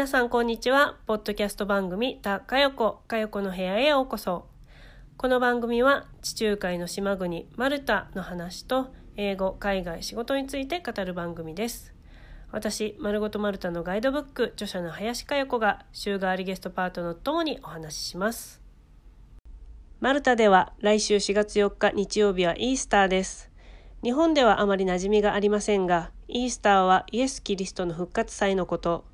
皆さんこんにちは。ポッドキャスト番組、たかよこ、かよこの部屋へようこそ。この番組は地中海の島国マルタの話と英語、海外、仕事について語る番組です。私、まるごとマルタのガイドブック、著者の林かよこが週替わりゲストパートのともにお話しします。マルタでは来週4月4日日曜日はイースターです。日本ではあまり馴染みがありませんが、イースターはイエス・キリストの復活祭のこと。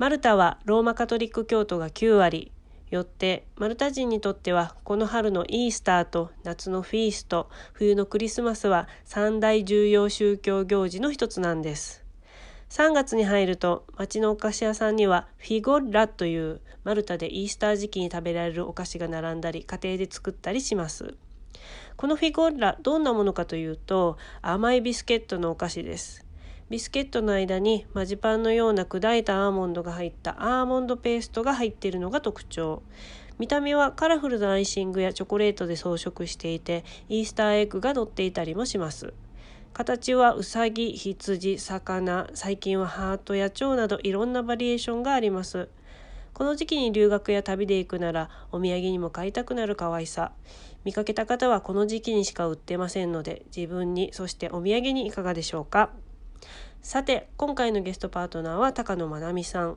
マルタはローマカトリック教徒が9割。よってマルタ人にとってはこの春のイースターと夏のフィースト、冬のクリスマスは三大重要宗教行事の一つなんです。3月に入ると町のお菓子屋さんにはフィゴッラというマルタでイースター時期に食べられるお菓子が並んだり家庭で作ったりします。このフィゴッラどんなものかというと甘いビスケットのお菓子です。ビスケットの間にマジパンのような砕いたアーモンドが入ったアーモンドペーストが入っているのが特徴。見た目はカラフルなアイシングやチョコレートで装飾していてイースターエッグが乗っていたりもします。形はうさぎ、羊、魚、最近はハートや蝶などいろんなバリエーションがあります。この時期に留学や旅で行くならお土産にも買いたくなる可愛さ。見かけた方はこの時期にしか売ってませんので自分にそしてお土産にいかがでしょうか。さて今回のゲストパートナーは高野まなみさん。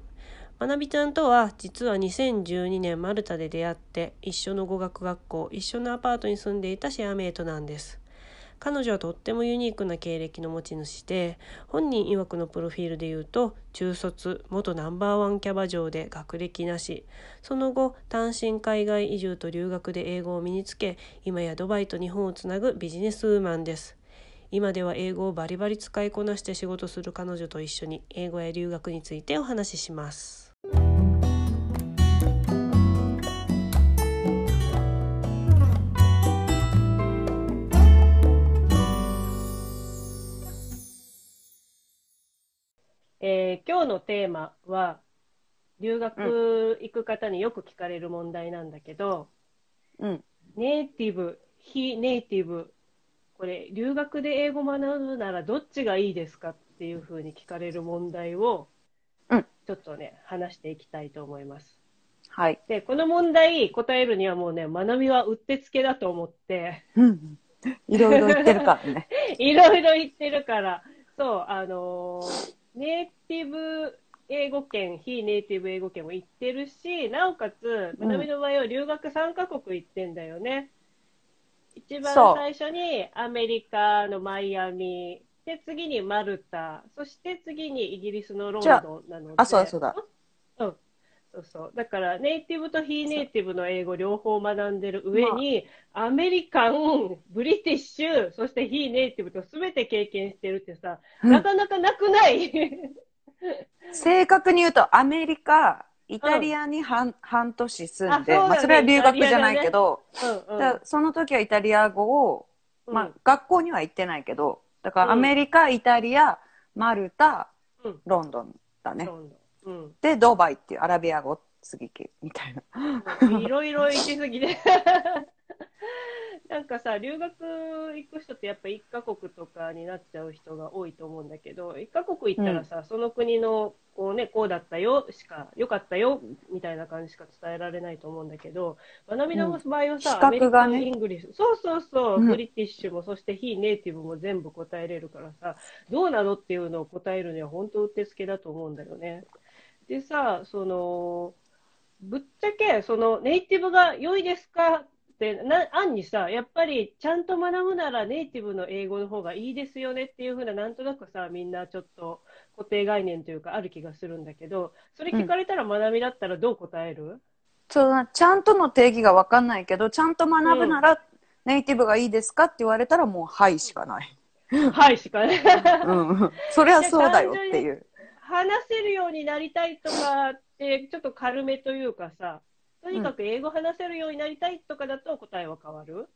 まなみちゃんとは実は2012年マルタで出会って一緒の語学学校一緒のアパートに住んでいたシェアメイトなんです。彼女はとってもユニークな経歴の持ち主で本人曰くのプロフィールで言うと中卒元ナンバーワンキャバ嬢で学歴なしその後単身海外移住と留学で英語を身につけ今やドバイと日本をつなぐビジネスウーマンです今では英語をバリバリ使いこなして仕事する彼女と一緒に英語や留学についてお話ししますえー今日のテーマは留学行く方によく聞かれる問題なんだけど、うん。ネイティブ、非ネイティブ、これ留学で英語を学ぶならどっちがいいですかっていうふうに聞かれる問題をうんちょっとね、話していきたいと思います。はい。で、この問題答えるにはもうね、学びはうってつけだと思って、うん。いろいろ言ってるからね。いろいろ言ってるから、そう、あのーネイティブ英語圏、非ネイティブ英語圏も行ってるし、なおかつ、うん学びの場合は留学3カ国行ってんだよね。一番最初にアメリカのマイアミ、で、次にマルタ、そして次にイギリスのロンドンなので。あそうだそうだ。うん。そうそう。だから、ネイティブと非ネイティブの英語両方学んでる上に、アメリカン、ブリティッシュ、そして非ネイティブと全て経験してるってさ、うんなかなかなくない？正確に言うと、アメリカ、イタリアに半,、半年住んで、あそうだねまあ、それは留学じゃないけど、うんうん。その時はイタリア語を、うんまあ、学校には行ってないけど、だかうんらアメリカ、イタリア、マルタ、うんロンドンだね。で、ドバイっていうアラビア語次きみたいな。うん。いろいろ行きすぎで。なんかさ、留学行く人ってやっぱ1カ国とかになっちゃう人が多いと思うんだけど、1カ国行ったらさ、その国のこうね、こうだったよしか、よかったよみたいな感じしか伝えられないと思うんだけど、まなみの場合はさ、うん。 American English、そうそうそう、うん。 British も、そして非ネイティブも全部答えれるからさ、どうなのっていうのを答えるには本当うってつけだと思うんだよね。でさ、その、ぶっちゃけ、そのネイティブが良いですかって、な、暗にさ、やっぱりちゃんと学ぶならネイティブの英語の方がいいですよねっていうふうな、なんとなくさ、みんなちょっと固定概念というかある気がするんだけど、それ聞かれたら学びだったらどう答える、そうだちゃんとの定義がわかんないけど、ちゃんと学ぶなら、ネイティブがいいですかって言われたらもう、はいしかない。はいしかね。うん。それはそうだよっていう。話せるようになりたいとかって、ちょっと軽めというかさ、とにかく英語話せるようになりたいとかだと答えは変わる、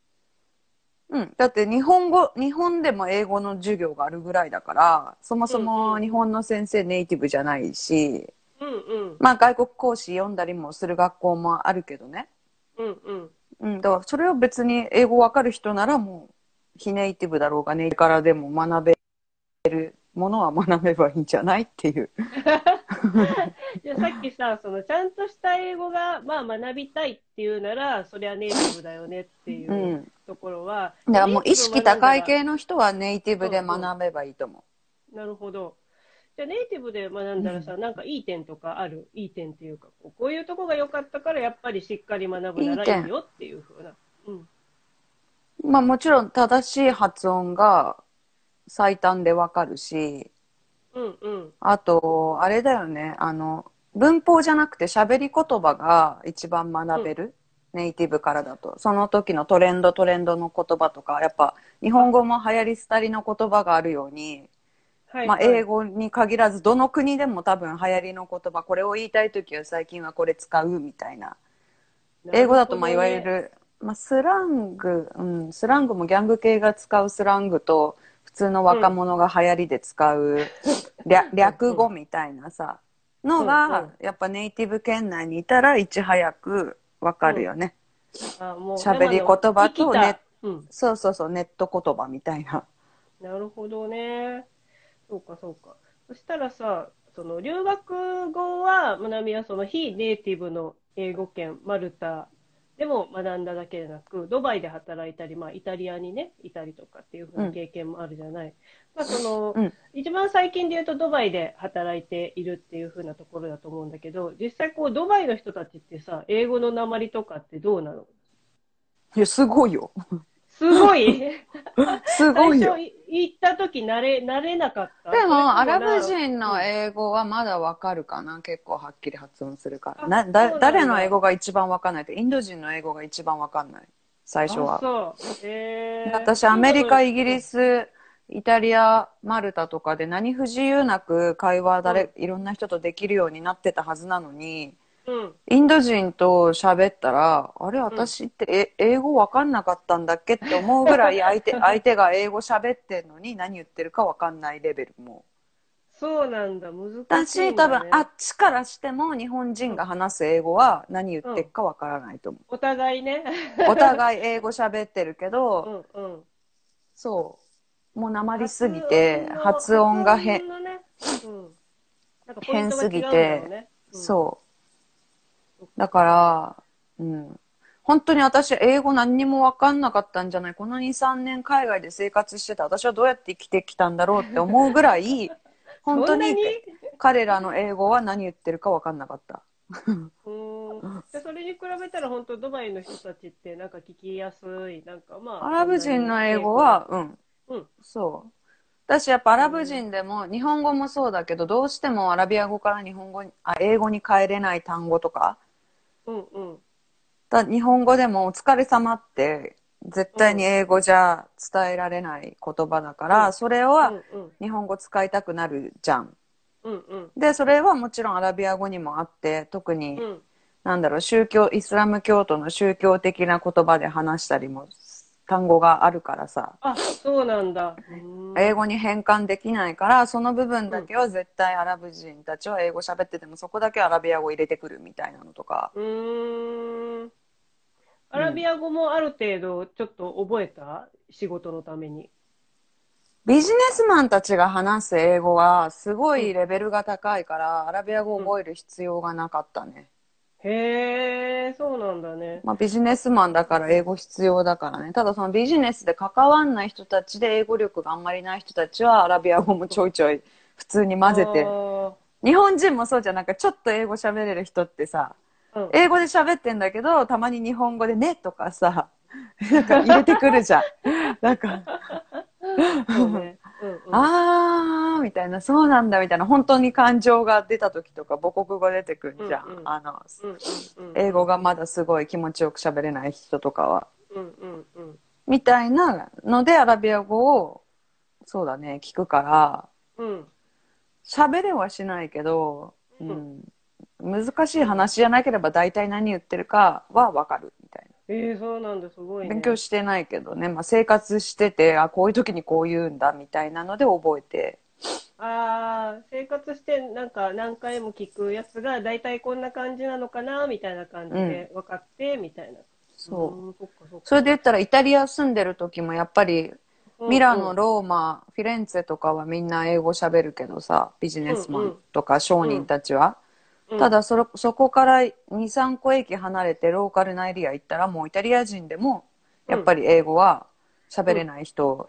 うん。だって日本語、日本でも英語の授業があるぐらいだから、そもそも日本の先生ネイティブじゃないし、うんうん。まあ外国講師読んだりもする学校もあるけどね。うんうん。うん。だからそれを別に英語わかる人ならもう、非ネイティブだろうがネイティブからでも学べるものは学べばいいんじゃないっていう。じゃあさっきさ、そのちゃんとした英語が、まあ、学びたいっていうなら、それはネイティブだよねっていううんところは。だからもう意識高い系の人はネイティブで学べばいいと思なるほど。じゃあネイティブで学んだらさ、なんかいい点とかある？いい点っていうか、こうこういうとこが良かったから、やっぱりしっかり学ぶならいいよっていうふうな。うん。う。まあもちろん正しい発音が最短でわかるし、うんうん。あと、あれだよね、あの、文法じゃなくて喋り言葉が一番学べる？ネイティブからだと。その時のトレンドトレンドの言葉とか、やっぱ日本語も流行り廃りの言葉があるように、はい、まあ、はい英語に限らずどの国でも多分流行りの言葉これを言いたい時は最近はこれ使うみたいな英語だとまあいわゆる、まあ、スラング、うん、スラングもギャング系が使うスラングと普通の若者が流行りで使う略略語みたいなさのうんうがん。やっぱネイティブ圏内にいたらいち早くわかるよね、あもう喋り言葉と生きたねうん。そうそうそうネット言葉みたいな。なるほどね。そうか、そうか。そしたらさ、その留学後は、まなみはその非ネイティブの英語圏、マルタでも学んだだけでなく、ドバイで働いたり、まあ、イタリアにね、いたりとかっていうふうな経験もあるじゃない。まあ、その、うん。一番最近で言うとドバイで働いているっていうふうなところだと思うんだけど、実際こう、ドバイの人たちってさ、英語の訛りとかってどうなの？いやすごいよすごい すごいよ最初行った時慣れ、慣れなかった？でも、アラブな人の英語はまだわかるかな？結構はっきり発音するから。あなだだ誰の英語が一番わかんない？って、インド人の英語が一番わかんない。最初あは。そう。へー私、アメリカ、イギリス。ス、イタリア、マルタとかで何不自由なく会話誰、いろんな人とできるようになってたはずなのに、うん。インド人と喋ったら、あれ、私って、え英語わかんなかったんだっけって思うぐらい 相手、相手が英語喋ってんのに何言ってるかわかんないレベルも。そうなんだ、難しいだんし、だ、ね。多分、あっちからしても日本人が話す英語は何言ってるかわからないと思お互いね。う。お互い英語喋ってるけうど、んうん。そう。もう訛りすぎて、発音が変、ねうん。なんかポイントが違うんだろうね。うんそう。だから、うん。本当に私、英語何にも分かんなかったんじゃないこの2、3年海外で生活してた私はどうやって生きてきたんだろうって思うぐらい、本当に彼らの英語は何言ってるか分かんなかった。うん。でそれに比べたら本当ドバイの人たちってなんか聞きやすい。なんかまあ。アラブ人の英語は、うん、うん。そう。私やっぱアラブ人でも、日本語もそうだけど、どうしてもアラビア語から日本語に、あ、英語に変えれない単語とか、うんうん。だ日本語でもお疲れ様って、絶対に英語じゃ伝えられない言葉だから、うんそれうは。日本語使いたくなるじゃん。うんうん。で、それはもちろんアラビア語にもあって、特に、うん。なんだろう、宗教、イスラム教徒の宗教的な言葉で話したりも、単語があるからさ。あ、そうなんだ。うん英語に変換できないからその部分だけは絶対アラブ人たちは英語喋っててもそこだけアラビア語入れてくるみたいなのとかうーん。アラビア語もある程度ちょっと覚えた？仕事のために。ビジネスマンたちが話す英語はすごいレベルが高いからアラビア語を覚える必要がなかったね、へえ、そうなんだね。まあ、ビジネスマンだから英語必要だからねただそのビジネスで関わんない人たちで英語力があんまりない人たちはアラビア語もちょいちょい普通に混ぜてあ日本人もそうじゃんなんかちょっと英語喋れる人ってさーうん英語で喋ってんだけど、たまに日本語でねとかさ、なんか入れてくるじゃん。なんか、ね。うんうんあーみたいな、そうなんだみたいな、本当に感情が出た時とか母国語出てくるじゃん。うんうんあの、うんうんうん英語がまだすごい気持ちよく喋れない人とかは。うんうんうんみたいなので、アラビア語を、そうだね、聞くから、うん喋れはしないけど、ううんん、難しい話じゃなければ大体何言ってるかはわかる。えー、そうなんだ、すごいね。勉強してないけどね、まあ、生活しててあこういう時にこう言うんだみたいなので覚えて。ああ、生活してなんか何回も聞くやつが大体こんな感じなのかなみたいな感じで分かって、みたいな。そう、んそそれで言ったらイタリア住んでる時もやっぱりうんミラノ、ローマ、フィレンツェとかはみんな英語喋るけどさビジネスマンとか商人たちは、うんただそれそこから2、3個駅離れてローカルなエリア行ったらもうイタリア人でもやっぱり英語は喋れない人、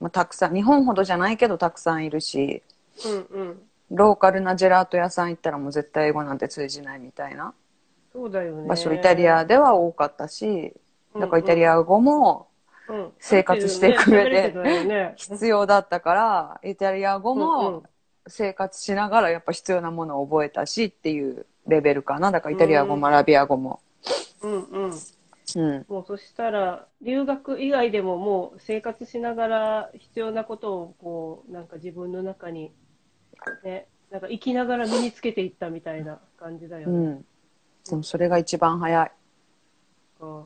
まあ、たくさん、日本ほどじゃないけどたくさんいるし、うんうん。ローカルなジェラート屋さん行ったらもう絶対英語なんて通じないみたいなそうだよね。場所、イタリアでは多かったし、だからイタリア語もうん。生活していく上で必要だったから、イタリア語もん生活しながらやっぱ必要なものを覚えたしっていうレベルかな。だからイタリア語もアラビア語も。うんうん。うん。もうそしたら、留学以外でももう生活しながら必要なことをこう、なんか自分の中に、ね、なんか生きながら身につけていったみたいな感じだよね。うん。でもそれが一番早い。うん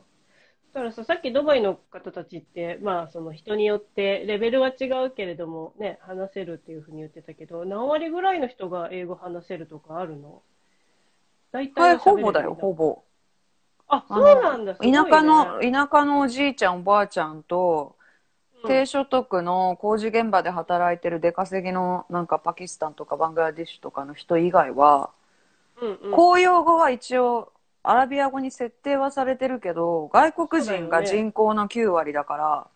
だからさ、さっきドバイの方たちって、まあ、その人によってレベルは違うけれども、ね、話せるっていうふうに言ってたけど、何割ぐらいの人が英語話せるとかあるの？大体はい、ほぼだよ、ほぼ。あ、あそうなんだ。ね田舎の、田舎のおじいちゃん、おばあちゃんと、うん低所得の工事現場で働いてる出稼ぎのなんかパキスタンとかバングラデシュとかの人以外は、うんうん公用語は一応アラビア語に設定はされてるけど、外国人が人口の9割だから、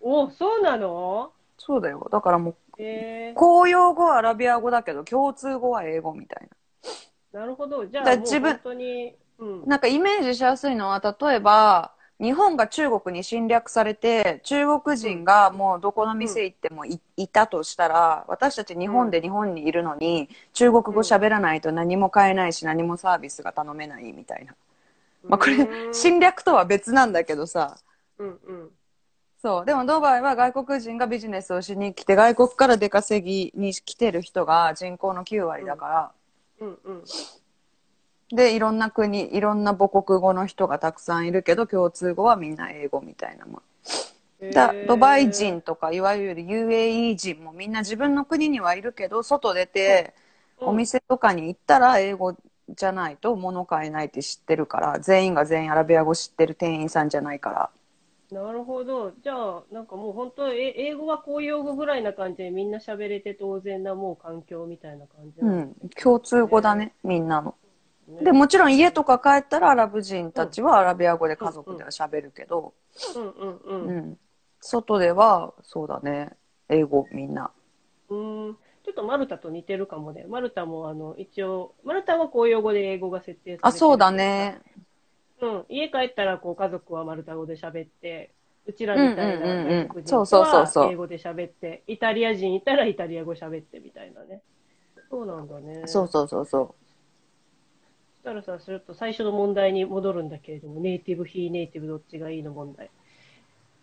お、そうなの？そうだよ。だからもう、え公用語はアラビア語だけど、共通語は英語みたいー、なるほど。じゃあ、自分本当に、うんな。。なんかイメージしやすいのは、例えば、日本が中国に侵略されて、中国人がもうどこの店行ってもい,、いたとしたら、私たち日本で日本にいるのに、中国語喋らないと何も買えないし、何もサービスが頼めないみたいな。まあこれう、ん侵略とは別なんだけどさ、うんうん。そう。でもドバイは外国人がビジネスをしに来て、外国から出稼ぎに来てる人が人口の9割だから、うんうん。で、いろんな国、いろんな母国語の人がたくさんいるけど、共通語はみんな英語みたいなもん。だえードバイ人とか、いわゆる UAE 人もみんな自分の国にはいるけど、外出て、うんお店とかに行ったら英語じゃないと物買えないって知ってるから、全員が全員アラビア語知ってる店員さんじゃないから。なるほど。じゃあ、なんかもう本当、え英語は公用語ぐらいな感じでみんな喋れて当然なもう環境みたいな感じうなのん。共通語だね、みんなの。ねで、もちろん家とか帰ったらアラブ人たちはアラビア語で家族では喋るけど、うんうんう。うんん。外では、そうだね、英語みんな。うん。ちょっとマルタと似てるかもね。マルタもあの、一応、マルタは公用語で英語が設定されてるあ、そうだ。ね。うん。家帰ったらこう家族はマルタ語で喋って、うちらみたいなうんうんうんうん外国人そうそうそうそうは英語で喋って、イタリア人いたらイタリア語喋ってみたいなね。そうなんだね。そうそうそうそそしたらさ、すると最初の問題に戻るんだけれども、ネイティブ、非ネイティブどっちがいいの問題。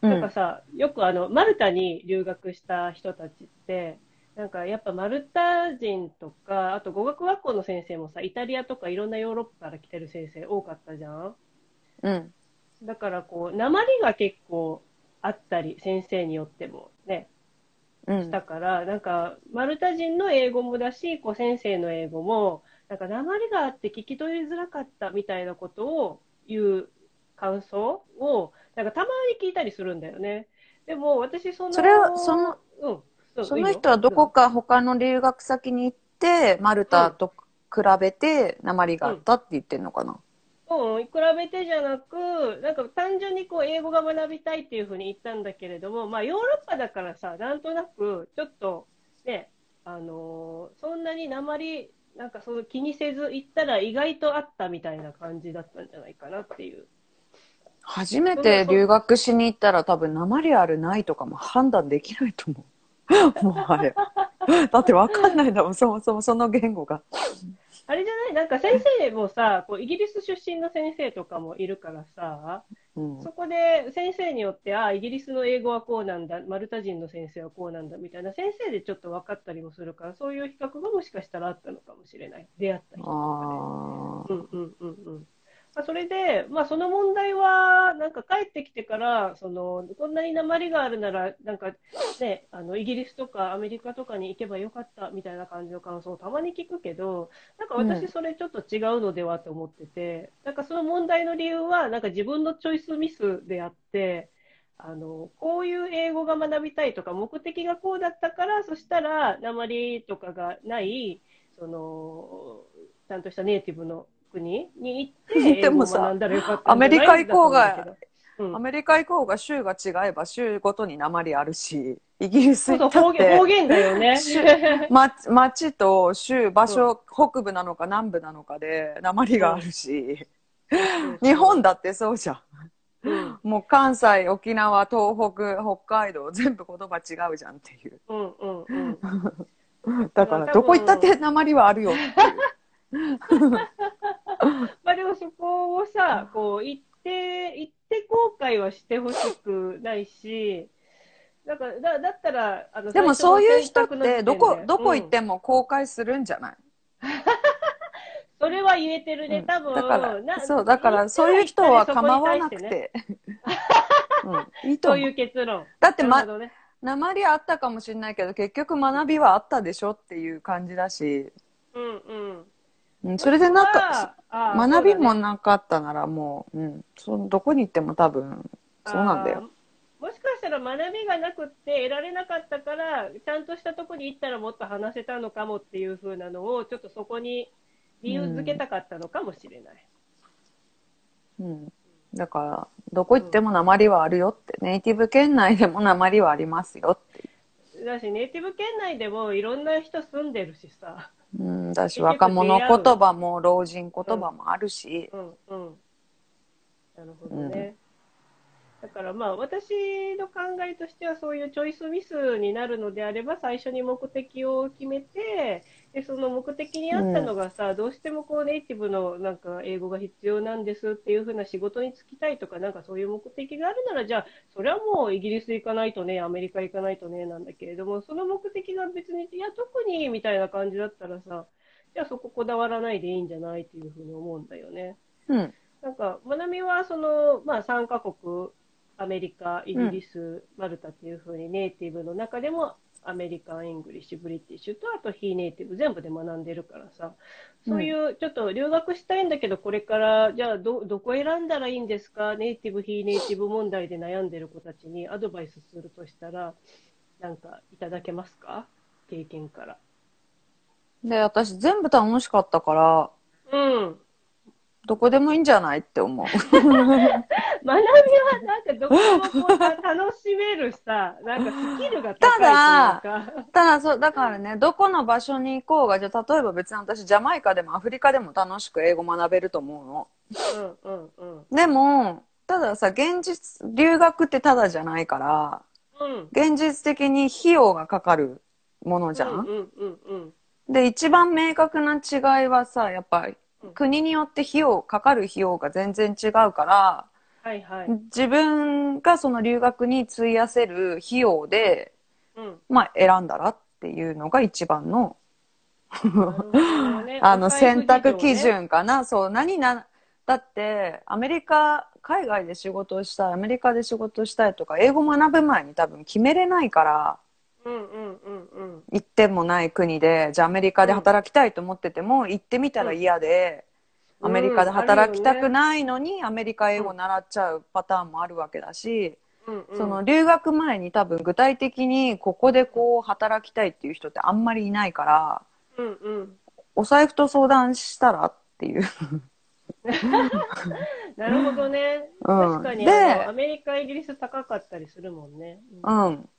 なんかん。さ、よくあの、マルタに留学した人たちって、なんかやっぱマルタ人とか、あと語学学校の先生もさ、イタリアとかいろんなヨーロッパから来てる先生多かったじゃんうん。だからこう、鉛が結構あったり、先生によってもね、うんだ。から、なんか、マルタ人の英語もだし、こう先生の英語も、なんか、鉛があって聞き取りづらかったみたいなことを言う感想を、なんかたまに聞いたりするんだよね。でも、私、その、それはその、うん。うその人はどこか他の留学先に行って、マルタと比べて鉛があったって言ってんのかな？うん、比べてじゃなく、なんか単純にこう英語が学びたいっていうふうに言ったんだけれども、まあヨーロッパだからさ、なんとなくちょっとね、あのーそんなに鉛、なんかその気にせず行ったら意外とあったみたいな感じだったんじゃないかなっていう。初めて留学しに行ったら多分鉛あるないとかも判断できないと思う。もうあれ。だってわかんないんだもん、そもそもその言語が。あれじゃない？なんか先生もさ、こうイギリス出身の先生とかもいるからさ、うんそこで先生によって、ああ、イギリスの英語はこうなんだ、マルタ人の先生はこうなんだみたいな、先生でちょっと分かったりもするから、そういう比較がもしかしたらあったのかもしれない。出会った人とかね。うんうんうん。まあ、それで、まあ、その問題は、なんか帰ってきてから、その、こんなに鉛があるなら、なんかね、あの、イギリスとかアメリカとかに行けばよかったみたいな感じの感想をたまに聞くけど、なんかうん。私それちょっと違うのではと思ってて、なんかその問題の理由は、なんか自分のチョイスミスであって、あの、こういう英語が学びたいとか、目的がこうだったから、そしたら、鉛とかがない、その、ちゃんとしたネイティブの国に行って、英語をでもさ学んだらよかったんじゃないアメリカ行こうがうんアメリカ行こうが州が違えば州ごとに鉛あるし、イギリス行ったっそう方言だよね。ま、町と州、場所、北部なのか南部なのかで鉛があるし、日本だってそうじゃん。うんもう関西、沖縄、東北、北海道、全部言葉違うじゃんっていう。うんうんうん。だから、どこ行ったって鉛はあるよっていう。まあでもそこをさ、こう行って、行って後悔はしてほしくないし、だから、だだったら、あのでもそういう人って、どこ、どこ行っもても公開するんじゃない、それは言えてるね、うん多分。だから、なそう、だからそういう人は構わなくて。うん、いいと思うそういう。結論。だって、まね鉛あったかもしれないけど、結局学びはあったでしょっていう感じだし、うんうん。うん、それでなんか、学びもなかったならもう、うん、そのどこに行っても多分、そうなんだよ。もしかしたら学びがなくって得られなかったから、ちゃんとしたとこに行ったらもっと話せたのかもっていう風なのを、ちょっとそこに理由づけたかったのかもしれない。うん。だから、どこ行っても鉛はあるよって、ネイティブ圏内でも鉛はありますよって。だし、ネイティブ圏内でもいろんな人住んでるしさ。うん、だし、若者言葉も老人言葉もあるし、うんうん。なるほどね。だからまあ私の考えとしてはそういうチョイスミスになるのであれば最初に目的を決めてでその目的に合ったのがさ、どうしてもこうネイティブのなんか英語が必要なんですっていう風な仕事に就きたいとかなんかそういう目的があるならじゃあそれはもうイギリス行かないとねアメリカ行かないとねなんだけれどもその目的が別にいや特にみたいな感じだったらさじゃあそここだわらないでいいんじゃないっていう風に思うんだよね。うん。なんか、まなみはその、まあ、3カ国、アメリカ、イギリス、マルタっていうふうにネイティブの中でも、 American English、British English と、あと非ネイティブ、全部で学んでるからさ、そういう、ちょっと留学したいんだけど、これから、じゃあど、どこ選んだらいいんですか、ネイティブ、非ネイティブ問題で悩んでる子たちにアドバイスするとしたら、なんか、いただけますか？経験から。で、私全部楽しかったから、うん。どこでもいいんじゃないって思う。学びはなんかどこでもこ楽しめるさ、なんかスキルが高いというか。ただ、そう、だからね、どこの場所に行こうが、じゃあ例えば別に私、ジャマイカでもアフリカでも楽しく英語学べると思うの。うんうんうん。でも、たださ、現実、留学ってただじゃないから、うん。現実的に費用がかかるものじゃん、うんうんうんうん。で、一番明確な違いはさ、やっぱりうん国によって費用、かかる費用が全然違うから、はいはい。自分がその留学に費やせる費用で、うん。まあ選んだらっていうのが一番の、ね あの選択基準かな。そう、何な、だってアメリカ、海外で仕事をしたい、アメリカで仕事をしたいとか、英語学ぶ前に多分決めれないから。行ってもない国で、じゃあアメリカで働きたいと思ってても、行ってみたら嫌で、うんアメリカで働きたくい。ないのに、アメリカ英語習っちゃうパターンもあるわけだし、その留学前に多分具体的にここでこう働きたいっていう人ってあんまりいないから、うんうん。お財布と相談したらっていう。なるほどね。うん確かにアメリカ、イギリス高かったりするもんね。うんうん。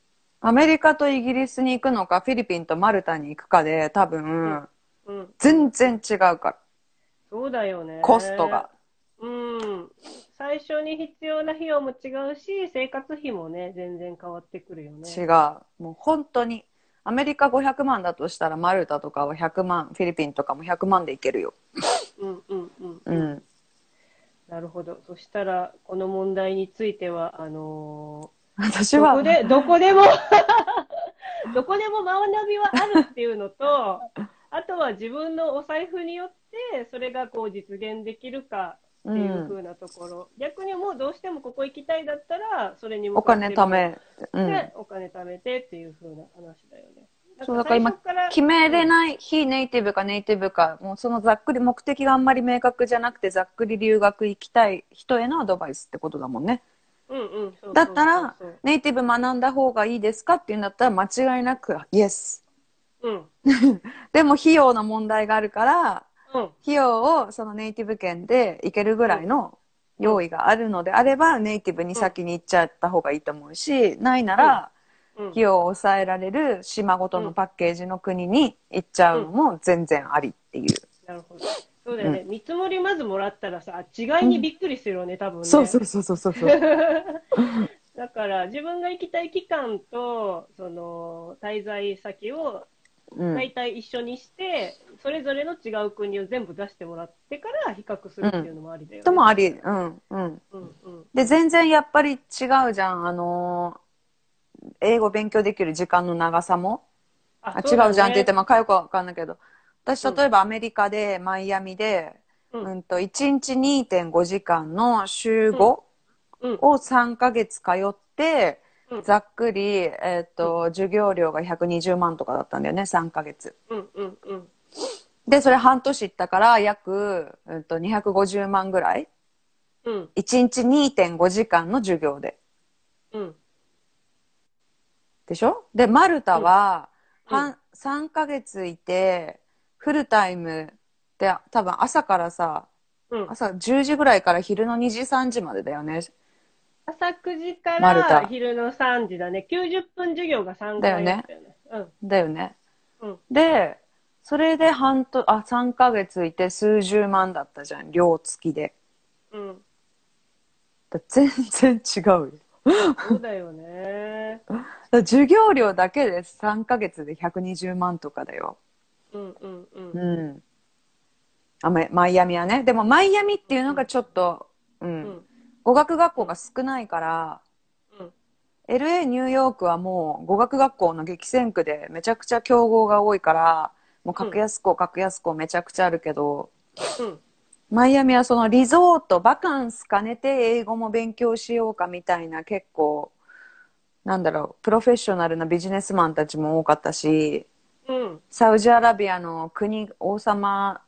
アメリカとイギリスに行くのか、フィリピンとマルタに行くかで多分、うん。全然違うから、そうだよね。コストが。うん。最初に必要な費用も違うし、生活費もね、全然変わってくるよね。違う。もう本当に。アメリカ500万だとしたら、マルタとかは100万、フィリピンとかも100万で行けるよ。うんうんうん。うん。なるほど。そしたら、この問題については、あの私はーどこ、で、どこでも、どこでも学びはあるっていうのと、あとは自分のお財布によって、それがこう実現できるかっていう風なところ。逆にもうどうしてもここ行きたいだったら、それに向お金貯め、うん。で、お金貯めてっていう風な話だよね。そうだから今決めれない、非ネイティブかネイティブか、もうそのざっくり目的があんまり明確じゃなくて、ざっくり留学行きたい人へのアドバイスってことだもんね。だったら、ネイティブ学んだ方がいいですかっていうんだったら、間違いなく、イエス。うん。でも費用の問題があるから、うん。費用をそのネイティブ圏で行けるぐらいの用意があるのであれば、ネイティブに先に行っちゃった方がいいと思うし、ないなら、うん費。用を抑えられる島ごとのパッケージの国に行っちゃうのも全然ありっていう。なるほど。そうだよね。見積もりまずもらったらさ、違いにびっくりするよね、多分ね。そうそうそうそうそう。だから、自分が行きたい期間と、その、滞在先をうん大体一緒にして、それぞれの違う国を全部出してもらってから比較するっていうのもありだよね。ともあり、うん、うん。うんうん。で、全然やっぱり違うじゃん。あのー英語勉強できる時間の長さも。あ、違うじゃんって言っても、かよくわかんないけど。私、例えばアメリカで、マイアミで、うんうんと、1日2.5時間の週5うんを3ヶ月通って、うんざっくり、えっ、と、授業料が120万とかだったんだよね、3ヶ月。うんうんうん。で、それ半年行ったから、約、うんと、250万ぐらい。うん1日2.5時間の授業で。うん。でしょ？で、マルタは、うん半3ヶ月いて、フルタイムで、多分朝からさ、うん。朝10時ぐらいから昼の2時3時までだよね。朝9時から昼の3時だね。90分授業が3回だよね。だよね。うん。で、それで半と、あ、3ヶ月いて数十万だったじゃん、寮付きで。うん。全然違うよ。そうだよね。授業料だけで3ヶ月で120万とかだよ。うんうんうん。うん。あマイマイアミはね。でもマイアミっていうのがちょっと、うん。うん。語学学校が少ないから、うん。LA、ニューヨークはもう語学学校の激戦区でめちゃくちゃ競合が多いから、もう格安校、格安校めちゃくちゃあるけど、うん。マイアミはそのリゾート、バカンス兼ねて英語も勉強しようかみたいな結構、なんだろう、プロフェッショナルなビジネスマンたちも多かったし、うん。サウジアラビアの国、王様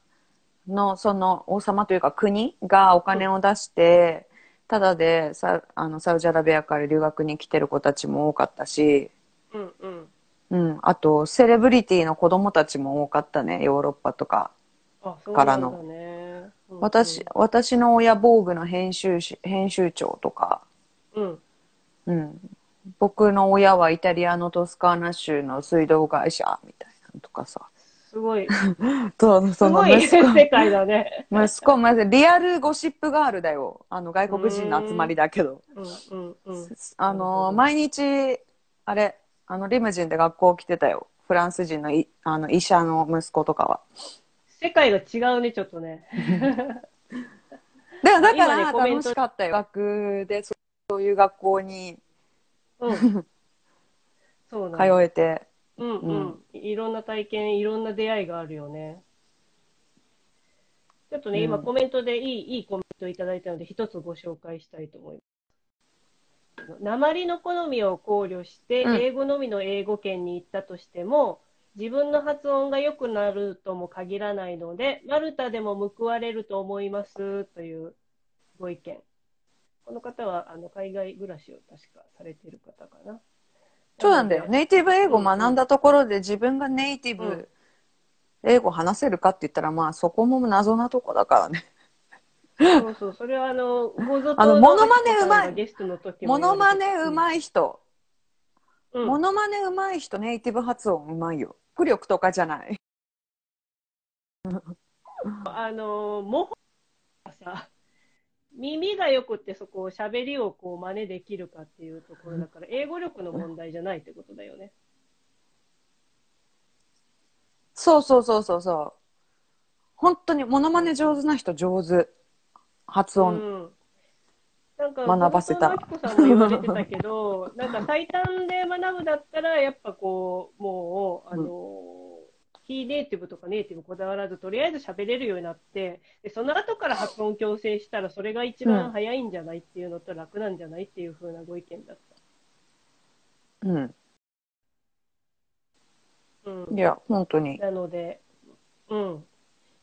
の、その王様というか国がお金を出して、ただでサあのサウジアラビアから留学に来てる子たちも多かったし、うんうん。うん、あとセレブリティの子供たちも多かったね、ヨーロッパとか。からのなん。うん私、私の親、防具の編集し編集長とか、うん。うん。僕の親はイタリアのトスカーナ州の水道会社みたいなのとかさ。すごい、そう、すごいその 息子、世界だね。息子、まずリアルゴシップガールだよ。あの、外国人の集まりだけど。うんうんうん。あの、毎日、あれ、あの、リムジンで学校来てたよ。フランス人のいあの医者の息子とかは。世界が違うね、ちょっとね。でもだからコメント楽しかったよ。学でそそういう学校にうん。そうなん通だ。えて。うんうん。いろんな体験、いろんな出会いがあるよね。ちょっとね、今うんコメントでいい、いいコメントをいただいたので、一つご紹介したいと思います。鉛の好みを考慮して、うん英語のみの英語圏に行ったとしても、自分の発音が良くなるとも限らないので、マルタでも報われると思いますというご意見。この方はあの海外暮らしを確かされている方かな。そうなんだよ。ネイティブ英語学んだところで自分がネイティブうん英語話せるかって言ったら、まあそこも謎なとこだからね。そうそう、それはあの、ごぞあのモノマネうまいモノマネうい。まい人。うんモノマネうまい人、ネイティブ発音うまいよ。浮力とかじゃない。あの、もほがさ、耳がよくってそこを喋りをこう真似できるかっていうところだから、英語力の問題じゃないってことだよね。そうそうそうそうそう。本当にモノマネ上手な人上手。発音。うん。なんか、学ばせたさんも言われてたけど、なんか最短で学ぶだったら、やっぱこう、もう、あの、非ネイティブとかネイティブこだわらず、とりあえず喋れるようになって、でその後から発音矯正したら、それが一番早いんじゃない？っていうのと楽なんじゃない？っていう風なご意見だった。うん。うんい。や、本当に。なので、うん。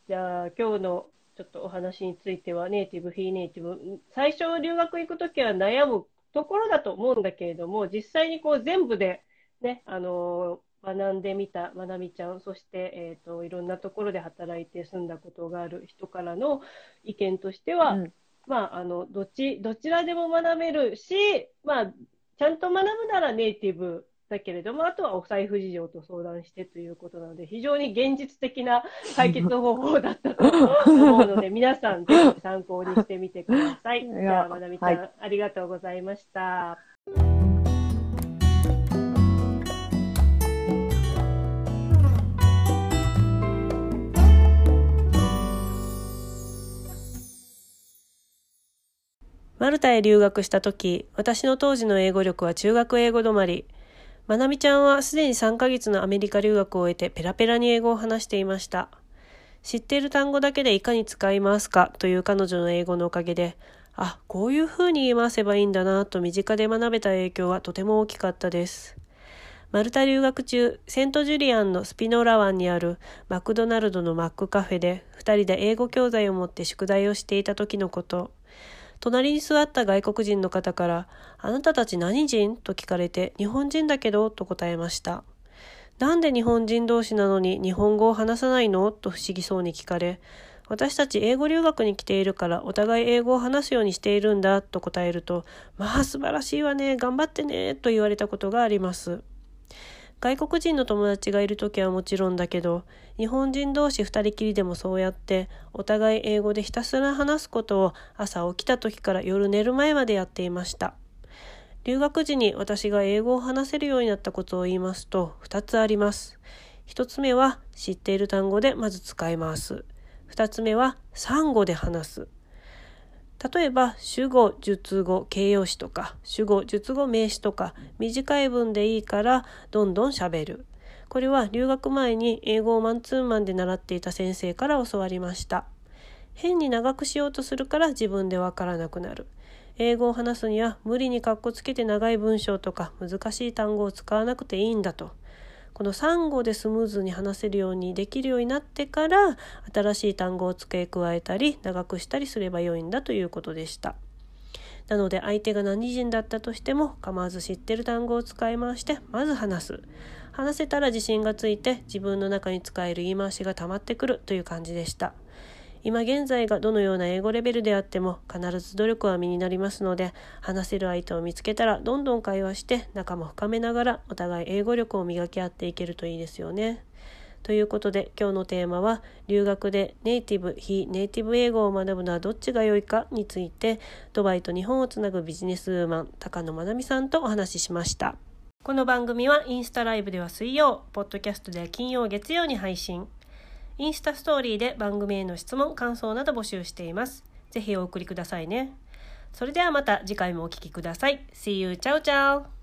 じゃあ、今日のちょっとお話については、ネイティブ、非ネイティブ、最初留学行くときは悩むところだと思うんだけれども、実際にこう全部で、ね、あの、学んでみたまなみちゃんそして、えーと、いろんなところで働いて住んだことがある人からの意見としては、うん、まあ、あのどっちどちらでも学べるし、まあ、ちゃんと学ぶならネイティブだけれども、あとはお財布事情と相談してということなので、非常に現実的な解決方法だったと思うので、皆さん、ぜひ参考にしてみてください。じゃあ、まなみちゃん、はい、ありがとうございました。マルタへ留学した時、私の当時の英語力は中学英語止まり。まなみちゃんはすでに3ヶ月のアメリカ留学を終えてペラペラに英語を話していました。知っている単語だけでいかに使いますかという彼女の英語のおかげで、あ、こういうふうに言い回せばいいんだなと身近で学べた影響はとても大きかったです。マルタ留学中、セントジュリアンのスピノラ湾にあるマクドナルドのマックカフェで2人で英語教材を持って宿題をしていた時のこと。隣に座った外国人の方から、あなたたち何人？と聞かれて、日本人だけどと答えました。なんで日本人同士なのに日本語を話さないの？と不思議そうに聞かれ、私たち英語留学に来ているからお互い英語を話すようにしているんだと答えると、まあ素晴らしいわね、頑張ってね、と言われたことがあります。外国人の友達がいる時はもちろんだけど、日本人同士二人きりでもそうやってお互い英語でひたすら話すことを朝起きた時から夜寝る前までやっていました。留学時に私が英語を話せるようになったことを言いますと2つあります。1つ目は知っている単語でまず使います。2つ目は産語で話す。例えば主語、述語、形容詞とか主語、述語、名詞とか短い文でいいからどんどん喋る。これは留学前に英語をマンツーマンで習っていた先生から教わりました。変に長くしようとするから自分でわからなくなる。英語を話すには無理にかっこつけて長い文章とか難しい単語を使わなくていいんだと。この3語でスムーズに話せるようにできるようになってから新しい単語を付け加えたり長くしたりすればよいんだということでした。なので相手が何人だったとしても構わず知ってる単語を使い回してまず話す。話せたら自信がついて自分の中に使える言い回しが溜まってくるという感じでした。今現在がどのような英語レベルであっても必ず努力は身になりますので話せる相手を見つけたらどんどん会話して仲も深めながらお互い英語力を磨き合っていけるといいですよね。ということで今日のテーマは留学でネイティブ非ネイティブ英語を学ぶのはどっちが良いかについてドバイと日本をつなぐビジネスウーマン高野まなみさんとお話ししました。この番組はインスタライブでは水曜、ポッドキャストでは金曜、月曜に配信。インスタストーリーで番組への質問、感想など募集しています。ぜひお送りくださいね。それではまた次回もお聴きください。See you! チャオチャオ